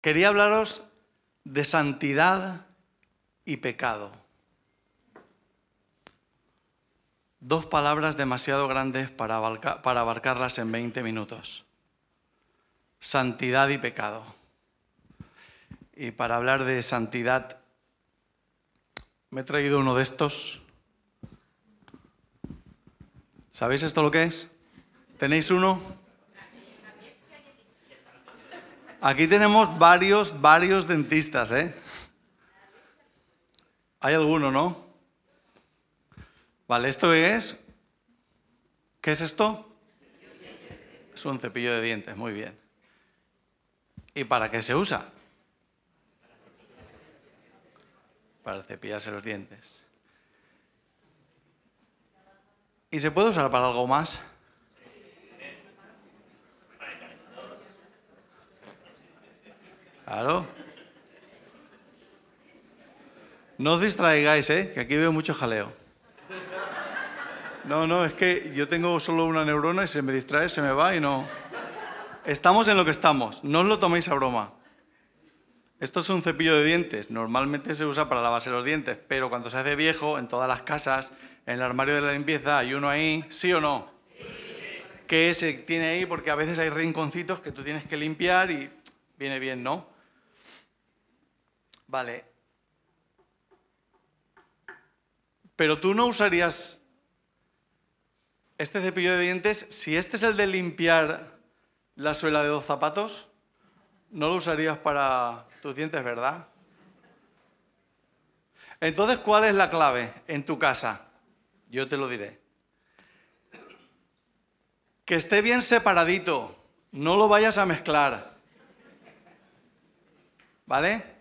Quería hablaros de santidad y pecado. Dos palabras demasiado grandes para, abarcarlas en 20 minutos. Santidad y pecado. Y para hablar de santidad, me he traído uno de estos. ¿Sabéis esto lo que es? ¿Tenéis uno? Aquí tenemos varios, varios dentistas, ¿eh? Hay alguno, ¿no? Vale, ¿esto es? ¿Qué es esto? Es un cepillo de dientes, muy bien. ¿Y para qué se usa? Para cepillarse los dientes. ¿Y se puede usar para algo más? Claro. No os distraigáis, ¿eh? que aquí veo mucho jaleo. No, no, es que yo tengo solo una neurona y se me distrae, se me va y no. Estamos en lo que estamos, no os lo toméis a broma. Esto es un cepillo de dientes, normalmente se usa para lavarse los dientes, pero cuando se hace viejo, en todas las casas, en el armario de la limpieza, hay uno ahí, ¿sí o no? Sí. Que se tiene ahí porque a veces hay rinconcitos que tú tienes que limpiar y viene bien, ¿no? Vale. Pero tú no usarías este cepillo de dientes, si este es el de limpiar la suela de dos zapatos, no lo usarías para tus dientes, ¿verdad? Entonces, ¿cuál es la clave en tu casa? Yo te lo diré. Que esté bien separadito, no lo vayas a mezclar. ¿Vale?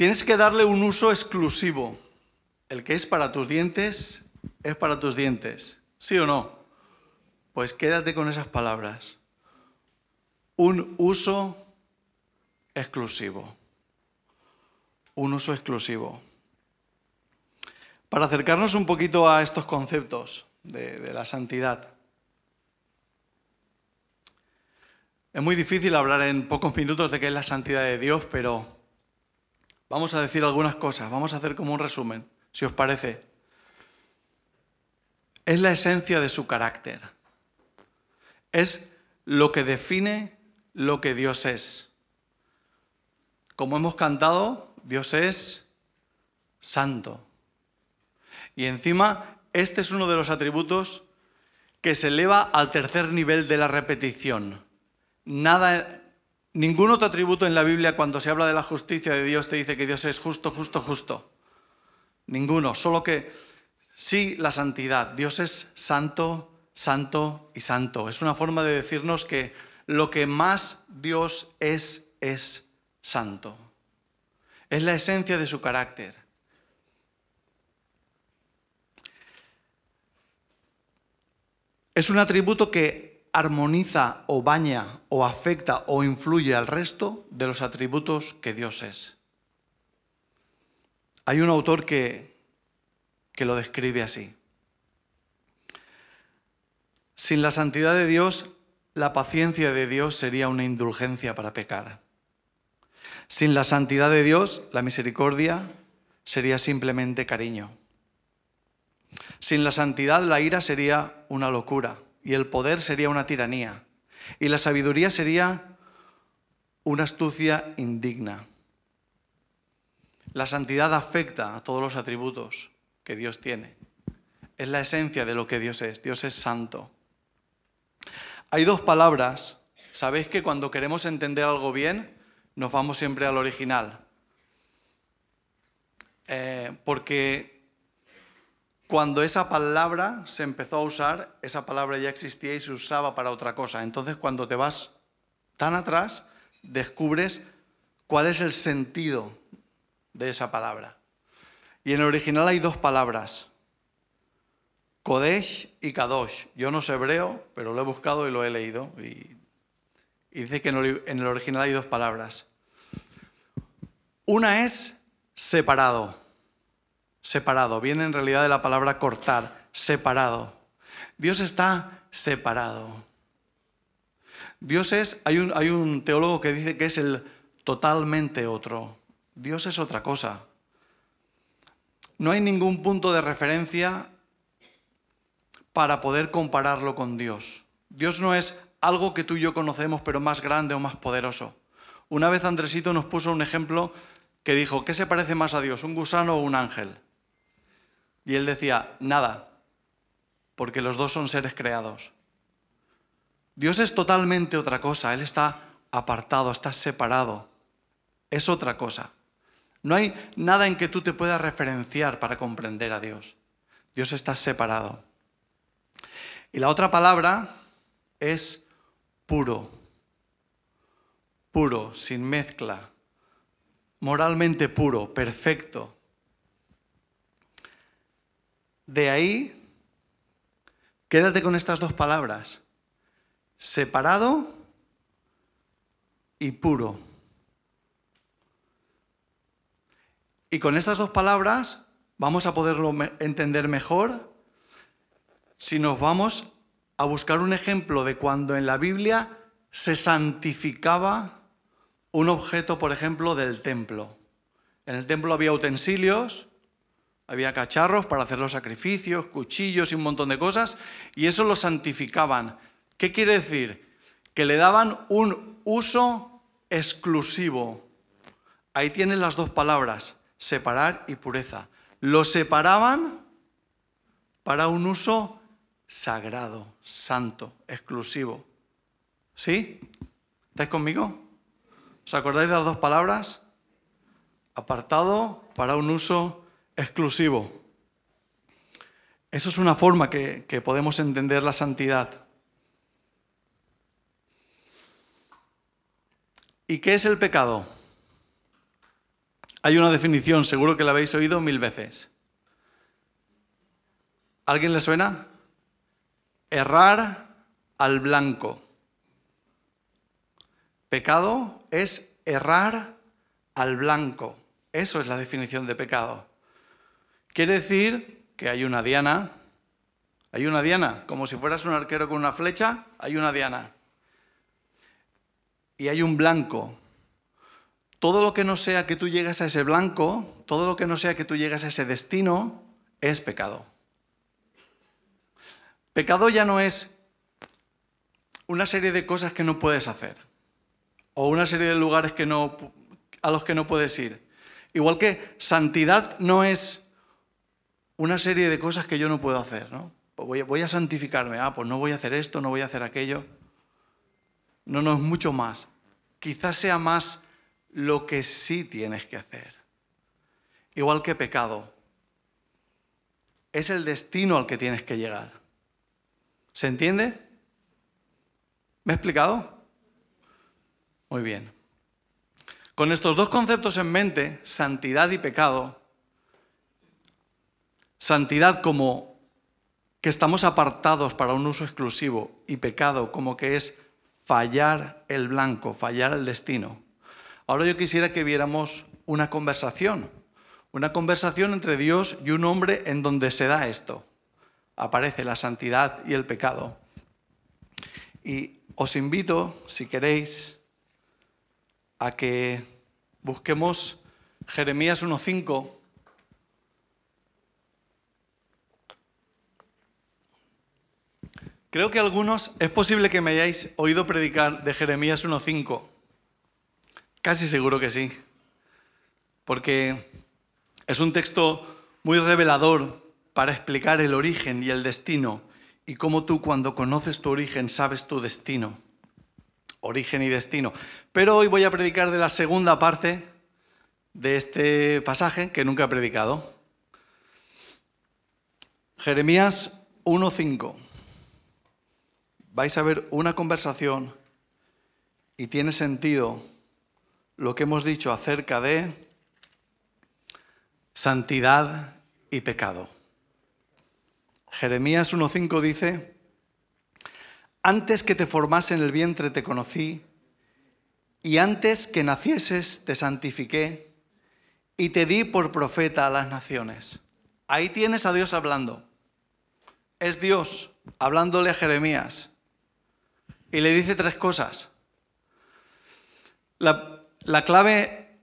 Tienes que darle un uso exclusivo el que es para tus dientes es para tus dientes. ¿Sí o no? Pues quédate con esas palabras. Un uso exclusivo. Un uso exclusivo. Para acercarnos un poquito a estos conceptos de, la santidad. Es muy difícil hablar en pocos minutos de qué es la santidad de Dios, pero vamos a decir algunas cosas, vamos a hacer como un resumen si os parece. Es la esencia de su carácter. Es lo que define lo que Dios es. Como hemos cantado, Dios es santo. Y encima, este es uno de los atributos que se eleva al tercer nivel de la repetición. Nada, ningún otro atributo en la Biblia cuando se habla de la justicia de Dios te dice que Dios es justo, justo, justo. Ninguno, solo que sí la santidad. Dios es santo, santo y santo. Es una forma de decirnos que lo que más Dios es es santo. Es la esencia de su carácter. Es un atributo que armoniza o baña o afecta o influye al resto de los atributos que Dios es. Hay un autor que, que lo describe así. Sin la santidad de Dios, la paciencia de Dios sería una indulgencia para pecar. Sin la santidad de Dios, la misericordia sería simplemente cariño. Sin la santidad, la ira sería una locura y el poder sería una tiranía y la sabiduría sería una astucia indigna. La santidad afecta a todos los atributos que Dios tiene. Es la esencia de lo que Dios es. Dios es santo. Hay dos palabras. Sabéis que cuando queremos entender algo bien, nos vamos siempre al original. Eh, porque cuando esa palabra se empezó a usar, esa palabra ya existía y se usaba para otra cosa. Entonces cuando te vas tan atrás, descubres cuál es el sentido de esa palabra. Y en el original hay dos palabras, Kodesh y Kadosh. Yo no sé hebreo, pero lo he buscado y lo he leído. Y, dice que en el original hay dos palabras. Una es separado. Separado. Viene en realidad de la palabra cortar. Separado. Dios está separado. Dios es, hay un, hay un teólogo que dice que es el totalmente otro. Dios es otra cosa. No hay ningún punto de referencia para poder compararlo con Dios. Dios no es algo que tú y yo conocemos, pero más grande o más poderoso. Una vez Andresito nos puso un ejemplo que dijo, ¿qué se parece más a Dios, un gusano o un ángel? Y él decía, nada, porque los dos son seres creados. Dios es totalmente otra cosa, Él está apartado, está separado, es otra cosa. No hay nada en que tú te puedas referenciar para comprender a Dios. Dios está separado. Y la otra palabra es puro, puro, sin mezcla, moralmente puro, perfecto. De ahí, quédate con estas dos palabras, separado y puro. Y con estas dos palabras vamos a poderlo entender mejor si nos vamos a buscar un ejemplo de cuando en la Biblia se santificaba un objeto, por ejemplo, del templo. En el templo había utensilios, había cacharros para hacer los sacrificios, cuchillos y un montón de cosas, y eso lo santificaban. ¿Qué quiere decir? Que le daban un uso exclusivo. Ahí tienen las dos palabras, separar y pureza. Lo separaban para un uso sagrado, santo, exclusivo. ¿Sí? ¿Estáis conmigo? ¿Os acordáis de las dos palabras? Apartado para un uso exclusivo. Eso es una forma que, podemos entender la santidad. ¿Y qué es el pecado? Hay una definición, seguro que la habéis oído mil veces. ¿Alguien le suena? Errar al blanco. Pecado es errar al blanco. Eso es la definición de pecado. Quiere decir que hay una diana, hay una diana, como si fueras un arquero con una flecha, hay una diana. Y hay un blanco. Todo lo que no sea que tú llegues a ese blanco, todo lo que no sea que tú llegues a ese destino, es pecado. Pecado ya no es una serie de cosas que no puedes hacer o una serie de lugares a los que no puedes ir. Igual que santidad no es una serie de cosas que yo no puedo hacer, ¿no? Pues voy a, santificarme, ah, pues no voy a hacer esto, no voy a hacer aquello. No, no es mucho más. Quizás sea más lo que sí tienes que hacer. Igual que pecado. Es el destino al que tienes que llegar. ¿Se entiende? ¿Me he explicado? Muy bien. Con estos dos conceptos en mente, santidad y pecado, Santidad como que estamos apartados para un uso exclusivo y pecado como que es fallar el blanco, fallar el destino. Ahora yo quisiera que viéramos una conversación, una conversación entre Dios y un hombre en donde se da esto. Aparece la santidad y el pecado. Y os invito, si queréis, a que busquemos Jeremías 1.5 Creo que algunos, es posible que me hayáis oído predicar de Jeremías 1.5. Casi seguro que sí. Porque es un texto muy revelador para explicar el origen y el destino y cómo tú cuando conoces tu origen sabes tu destino. Origen y destino. Pero hoy voy a predicar de la segunda parte de este pasaje que nunca he predicado. Jeremías 1.5 vais a ver una conversación y tiene sentido lo que hemos dicho acerca de santidad y pecado. Jeremías 1.5 dice, antes que te formase en el vientre te conocí, y antes que nacieses te santifiqué, y te di por profeta a las naciones. Ahí tienes a Dios hablando. Es Dios hablándole a Jeremías Y le dice tres cosas. La, la clave,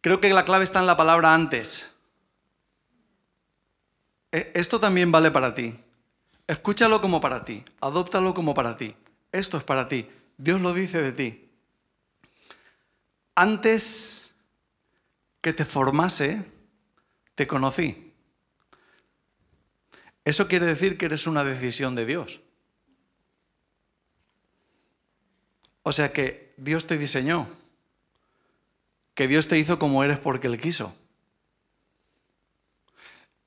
creo que la clave está en la palabra antes. E, esto también vale para ti. Escúchalo como para ti, adóptalo como para ti. Esto es para ti. Dios lo dice de ti. Antes que te formase, te conocí. Eso quiere decir que eres una decisión de Dios. O sea que Dios te diseñó, que Dios te hizo como eres porque Él quiso.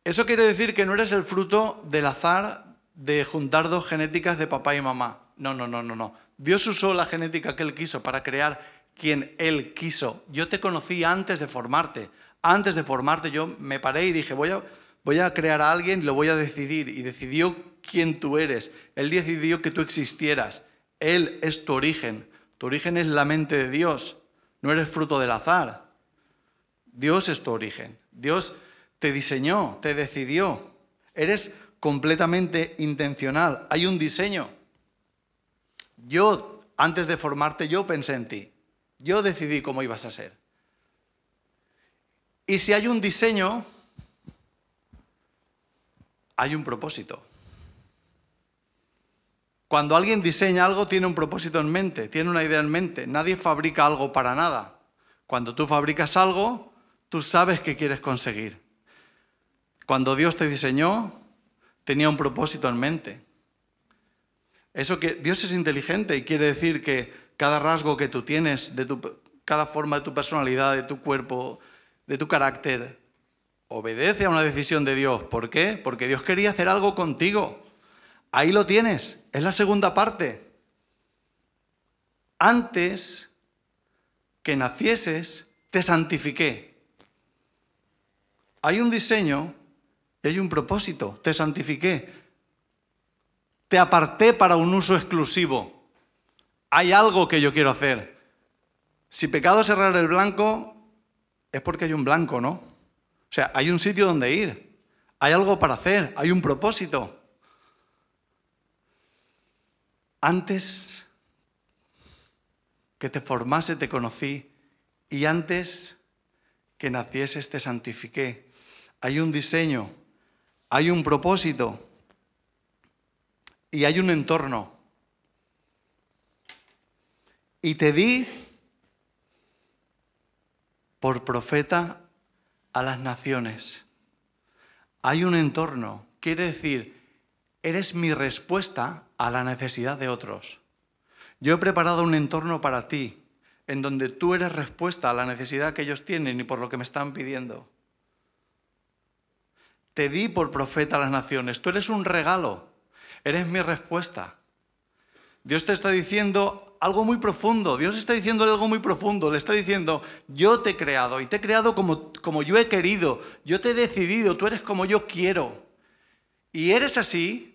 Eso quiere decir que no eres el fruto del azar de juntar dos genéticas de papá y mamá. No, no, no, no, no. Dios usó la genética que Él quiso para crear quien Él quiso. Yo te conocí antes de formarte. Antes de formarte yo me paré y dije, voy a, voy a crear a alguien lo voy a decidir. Y decidió quién tú eres. Él decidió que tú existieras. Él es tu origen. Tu origen es la mente de Dios. No eres fruto del azar. Dios es tu origen. Dios te diseñó, te decidió. Eres completamente intencional. Hay un diseño. Yo, antes de formarte, yo pensé en ti. Yo decidí cómo ibas a ser. Y si hay un diseño, hay un propósito. Cuando alguien diseña algo, tiene un propósito en mente, tiene una idea en mente. Nadie fabrica algo para nada. Cuando tú fabricas algo, tú sabes qué quieres conseguir. Cuando Dios te diseñó, tenía un propósito en mente. Eso que Dios es inteligente y quiere decir que cada rasgo que tú tienes, de tu, cada forma de tu personalidad, de tu cuerpo, de tu carácter, obedece a una decisión de Dios. ¿Por qué? Porque Dios quería hacer algo contigo. Ahí lo tienes, es la segunda parte. Antes que nacieses, te santifiqué. Hay un diseño y hay un propósito. Te santifiqué. Te aparté para un uso exclusivo. Hay algo que yo quiero hacer. Si pecado es cerrar el blanco, es porque hay un blanco, ¿no? O sea, hay un sitio donde ir. Hay algo para hacer. Hay un propósito. Antes que te formase te conocí y antes que nacieses te santifiqué. Hay un diseño hay un propósito y hay un entorno. Y te di por profeta a las naciones. Hay un entorno, quiere decir, eres mi respuesta a la necesidad de otros. Yo he preparado un entorno para ti, en donde tú eres respuesta a la necesidad que ellos tienen y por lo que me están pidiendo. Te di por profeta a las naciones. Tú eres un regalo. Eres mi respuesta. Dios te está diciendo algo muy profundo. Dios está diciendo algo muy profundo. Le está diciendo, yo te he creado y te he creado como, como yo he querido. Yo te he decidido. Tú eres como yo quiero. Y eres así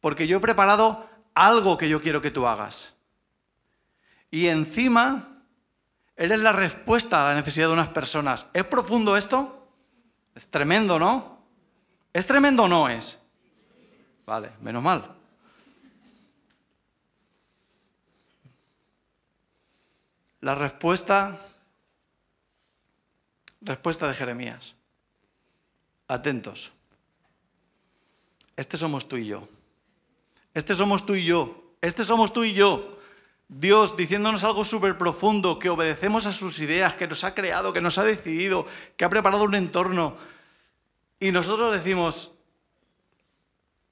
porque yo he preparado algo que yo quiero que tú hagas. Y encima, eres la respuesta a la necesidad de unas personas. ¿Es profundo esto? Es tremendo, ¿no? ¿Es tremendo o no es? Vale, menos mal. La respuesta, respuesta de Jeremías. Atentos. Este somos tú y yo. Este somos tú y yo. Este somos tú y yo. Dios diciéndonos algo súper profundo, que obedecemos a sus ideas, que nos ha creado, que nos ha decidido, que ha preparado un entorno, y nosotros decimos,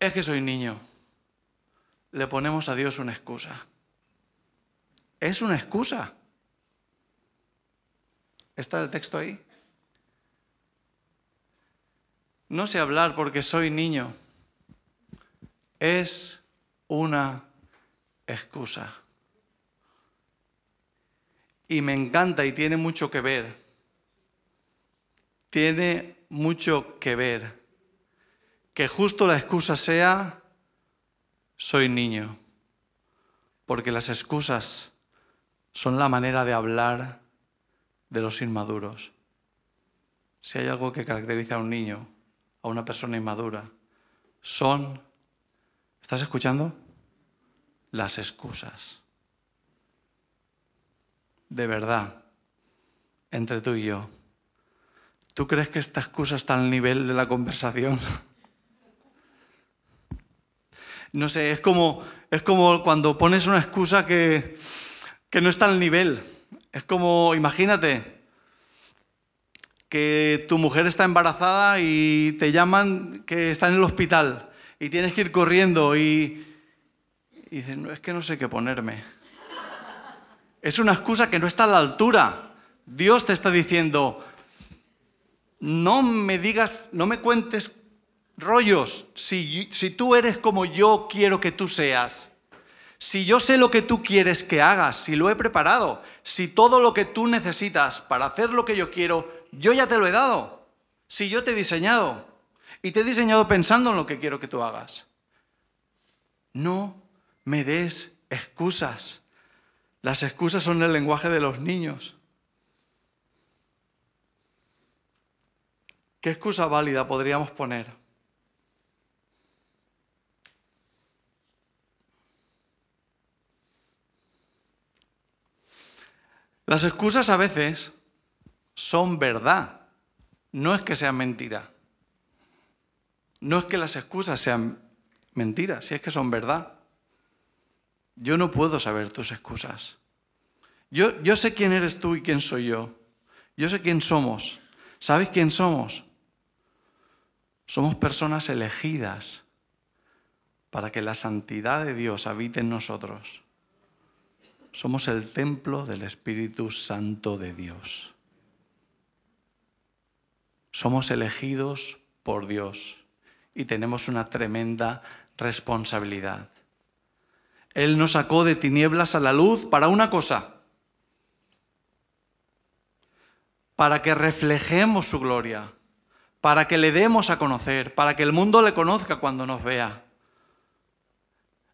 es que soy niño. Le ponemos a Dios una excusa. Es una excusa. ¿Está el texto ahí? No sé hablar porque soy niño. Es una excusa. Y me encanta y tiene mucho que ver. Tiene mucho que ver. Que justo la excusa sea, soy niño. Porque las excusas son la manera de hablar de los inmaduros. Si hay algo que caracteriza a un niño, a una persona inmadura, son... ¿Estás escuchando? las excusas. De verdad, entre tú y yo, ¿tú crees que esta excusa está al nivel de la conversación? No sé, es como, es como cuando pones una excusa que, que no está al nivel. Es como, imagínate, que tu mujer está embarazada y te llaman que está en el hospital y tienes que ir corriendo y, dices, no, es que no sé qué ponerme. Es una excusa que no está a la altura. Dios te está diciendo, no me digas, no me cuentes rollos si, si tú eres como yo quiero que tú seas. Si yo sé lo que tú quieres que hagas, si lo he preparado, si todo lo que tú necesitas para hacer lo que yo quiero, yo ya te lo he dado. Si yo te he diseñado y te he diseñado pensando en lo que quiero que tú hagas. No me des excusas. Las excusas son el lenguaje de los niños. ¿Qué excusa válida podríamos poner? Las excusas a veces son verdad, no es que sean mentira. No es que las excusas sean mentiras, si es que son verdad. Yo no puedo saber tus excusas. Yo, yo sé quién eres tú y quién soy yo. Yo sé quién somos. ¿Sabes quién somos? Somos personas elegidas para que la santidad de Dios habite en nosotros. Somos el templo del Espíritu Santo de Dios. Somos elegidos por Dios y tenemos una tremenda responsabilidad. Él nos sacó de tinieblas a la luz para una cosa, para que reflejemos su gloria, para que le demos a conocer, para que el mundo le conozca cuando nos vea.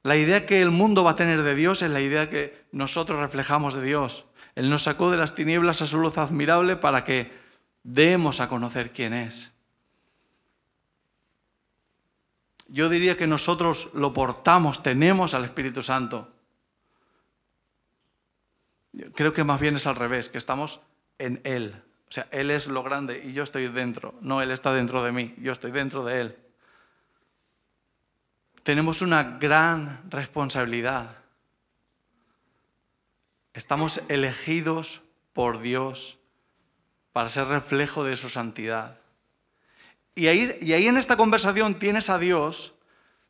La idea que el mundo va a tener de Dios es la idea que nosotros reflejamos de Dios. Él nos sacó de las tinieblas a su luz admirable para que demos a conocer quién es. Yo diría que nosotros lo portamos, tenemos al Espíritu Santo. Creo que más bien es al revés, que estamos en Él. O sea, Él es lo grande y yo estoy dentro. No, Él está dentro de mí, yo estoy dentro de Él tenemos una gran responsabilidad. Estamos elegidos por Dios para ser reflejo de su santidad. Y ahí, y ahí en esta conversación tienes a Dios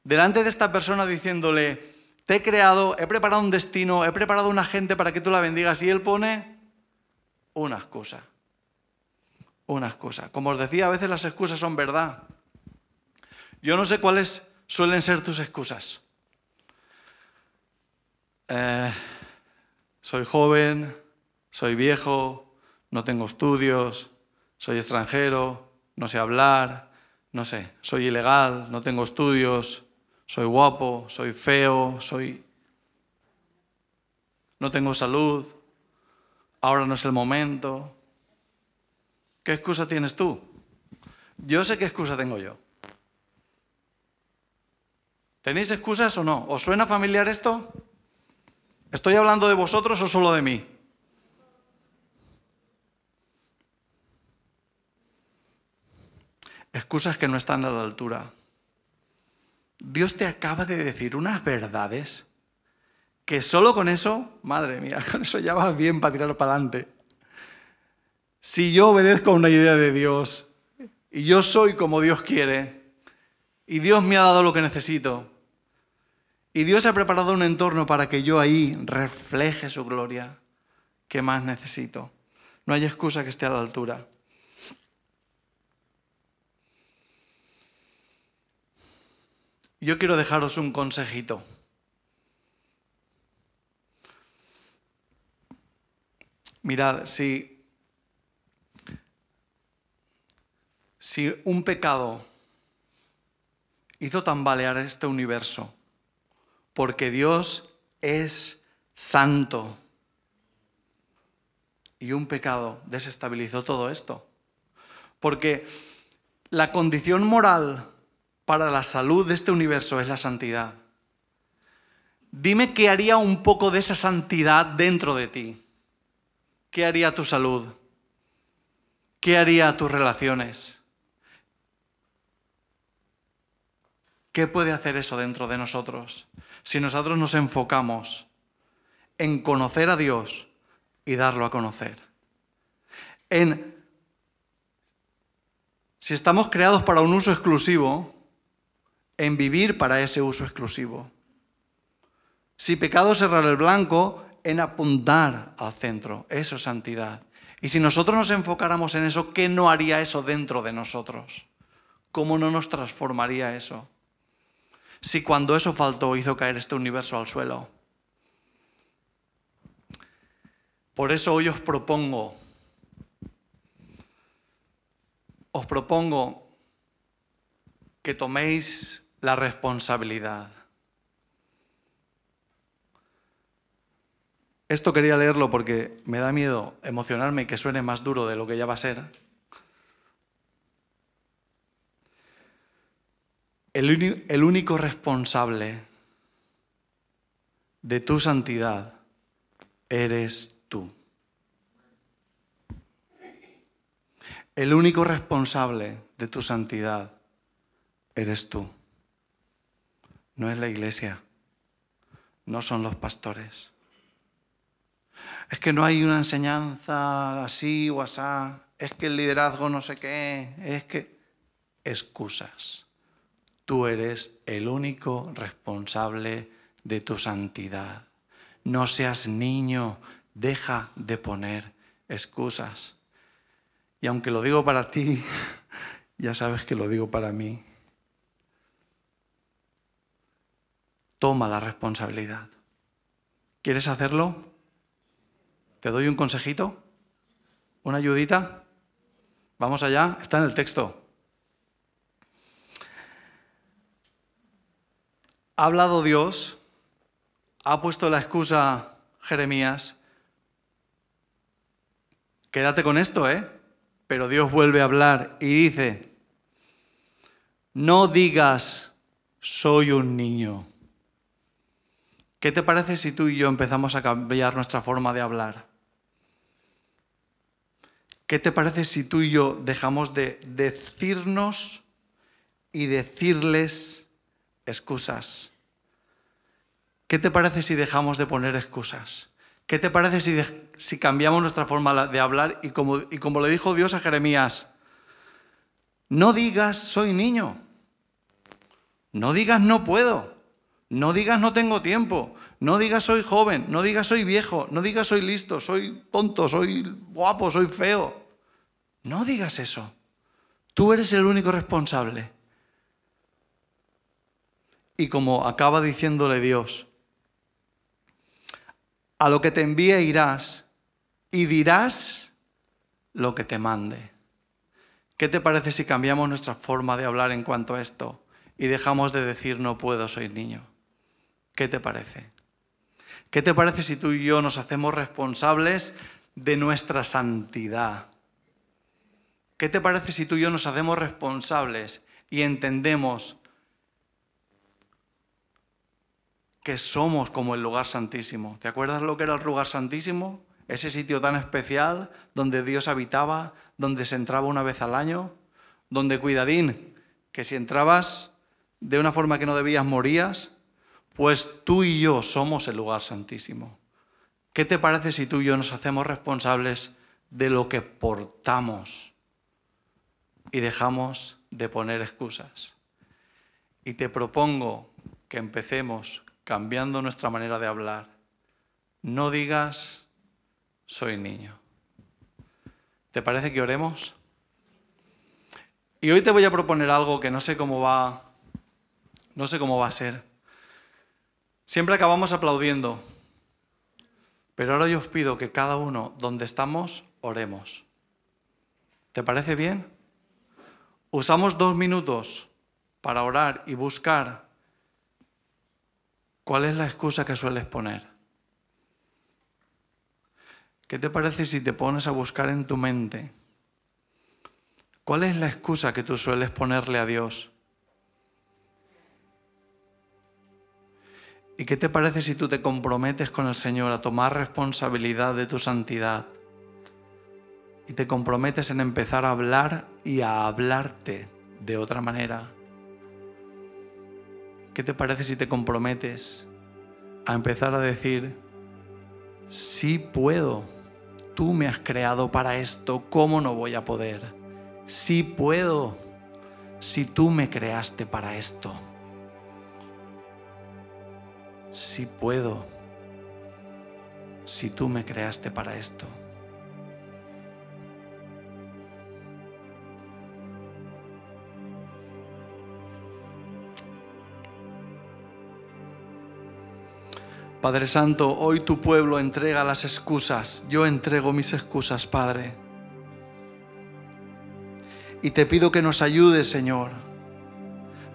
delante de esta persona diciéndole, te he creado, he preparado un destino, he preparado una gente para que tú la bendigas y él pone una excusa. Una excusa. Como os decía, a veces las excusas son verdad. Yo no sé cuál es suelen ser tus excusas. Eh, soy joven, soy viejo, no tengo estudios, soy extranjero, no sé hablar, no sé, soy ilegal, no tengo estudios, soy guapo, soy feo, soy... no tengo salud, ahora no es el momento. ¿Qué excusa tienes tú? Yo sé qué excusa tengo yo. ¿Tenéis excusas o no? ¿Os suena familiar esto? ¿Estoy hablando de vosotros o solo de mí? Excusas que no están a la altura. Dios te acaba de decir unas verdades que solo con eso, madre mía, con eso ya vas bien para tirar para adelante. Si yo obedezco a una idea de Dios y yo soy como Dios quiere y Dios me ha dado lo que necesito, y Dios ha preparado un entorno para que yo ahí refleje su gloria. ¿Qué más necesito? No hay excusa que esté a la altura. Yo quiero dejaros un consejito. Mirad, si, si un pecado hizo tambalear este universo, porque Dios es santo. Y un pecado desestabilizó todo esto. Porque la condición moral para la salud de este universo es la santidad. Dime qué haría un poco de esa santidad dentro de ti. ¿Qué haría tu salud? ¿Qué haría tus relaciones? ¿Qué puede hacer eso dentro de nosotros? Si nosotros nos enfocamos en conocer a Dios y darlo a conocer. En si estamos creados para un uso exclusivo, en vivir para ese uso exclusivo. Si pecado es cerrar el blanco, en apuntar al centro. Eso es santidad. Y si nosotros nos enfocáramos en eso, ¿qué no haría eso dentro de nosotros? ¿Cómo no nos transformaría eso? Si cuando eso faltó hizo caer este universo al suelo. Por eso hoy os propongo os propongo que toméis la responsabilidad. Esto quería leerlo porque me da miedo emocionarme y que suene más duro de lo que ya va a ser. El, el único responsable de tu santidad eres tú. El único responsable de tu santidad eres tú. No es la iglesia, no son los pastores. Es que no hay una enseñanza así o asá, es que el liderazgo no sé qué, es que excusas. Tú eres el único responsable de tu santidad. No seas niño, deja de poner excusas. Y aunque lo digo para ti, ya sabes que lo digo para mí. Toma la responsabilidad. ¿Quieres hacerlo? ¿Te doy un consejito? ¿Una ayudita? Vamos allá, está en el texto. Ha hablado Dios, ha puesto la excusa Jeremías. Quédate con esto, ¿eh? Pero Dios vuelve a hablar y dice, no digas, soy un niño. ¿Qué te parece si tú y yo empezamos a cambiar nuestra forma de hablar? ¿Qué te parece si tú y yo dejamos de decirnos y decirles excusas? ¿Qué te parece si dejamos de poner excusas? ¿Qué te parece si, si cambiamos nuestra forma de hablar y como, y como le dijo Dios a Jeremías, no digas soy niño, no digas no puedo, no digas no tengo tiempo, no digas soy joven, no digas soy viejo, no digas soy listo, soy tonto, soy guapo, soy feo. No digas eso. Tú eres el único responsable. Y como acaba diciéndole Dios, a lo que te envíe irás y dirás lo que te mande. ¿Qué te parece si cambiamos nuestra forma de hablar en cuanto a esto y dejamos de decir no puedo, soy niño? ¿Qué te parece? ¿Qué te parece si tú y yo nos hacemos responsables de nuestra santidad? ¿Qué te parece si tú y yo nos hacemos responsables y entendemos que somos como el lugar santísimo. ¿Te acuerdas lo que era el lugar santísimo? Ese sitio tan especial donde Dios habitaba, donde se entraba una vez al año, donde cuidadín, que si entrabas de una forma que no debías morías, pues tú y yo somos el lugar santísimo. ¿Qué te parece si tú y yo nos hacemos responsables de lo que portamos y dejamos de poner excusas? Y te propongo que empecemos cambiando nuestra manera de hablar. No digas, soy niño. ¿Te parece que oremos? Y hoy te voy a proponer algo que no sé cómo va, no sé cómo va a ser. Siempre acabamos aplaudiendo, pero ahora yo os pido que cada uno donde estamos oremos. ¿Te parece bien? Usamos dos minutos para orar y buscar ¿Cuál es la excusa que sueles poner? ¿Qué te parece si te pones a buscar en tu mente? ¿Cuál es la excusa que tú sueles ponerle a Dios? ¿Y qué te parece si tú te comprometes con el Señor a tomar responsabilidad de tu santidad? Y te comprometes en empezar a hablar y a hablarte de otra manera. ¿Qué te parece si te comprometes a empezar a decir, sí puedo, tú me has creado para esto, ¿cómo no voy a poder? Sí puedo, si tú me creaste para esto. Sí puedo, si tú me creaste para esto. Padre Santo, hoy tu pueblo entrega las excusas. Yo entrego mis excusas, Padre. Y te pido que nos ayudes, Señor,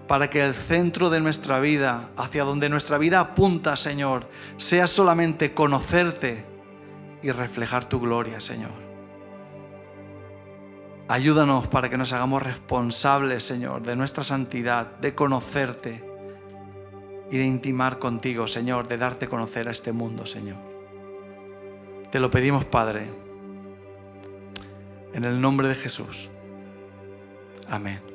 para que el centro de nuestra vida, hacia donde nuestra vida apunta, Señor, sea solamente conocerte y reflejar tu gloria, Señor. Ayúdanos para que nos hagamos responsables, Señor, de nuestra santidad, de conocerte y de intimar contigo, Señor, de darte a conocer a este mundo, Señor. Te lo pedimos, Padre, en el nombre de Jesús. Amén.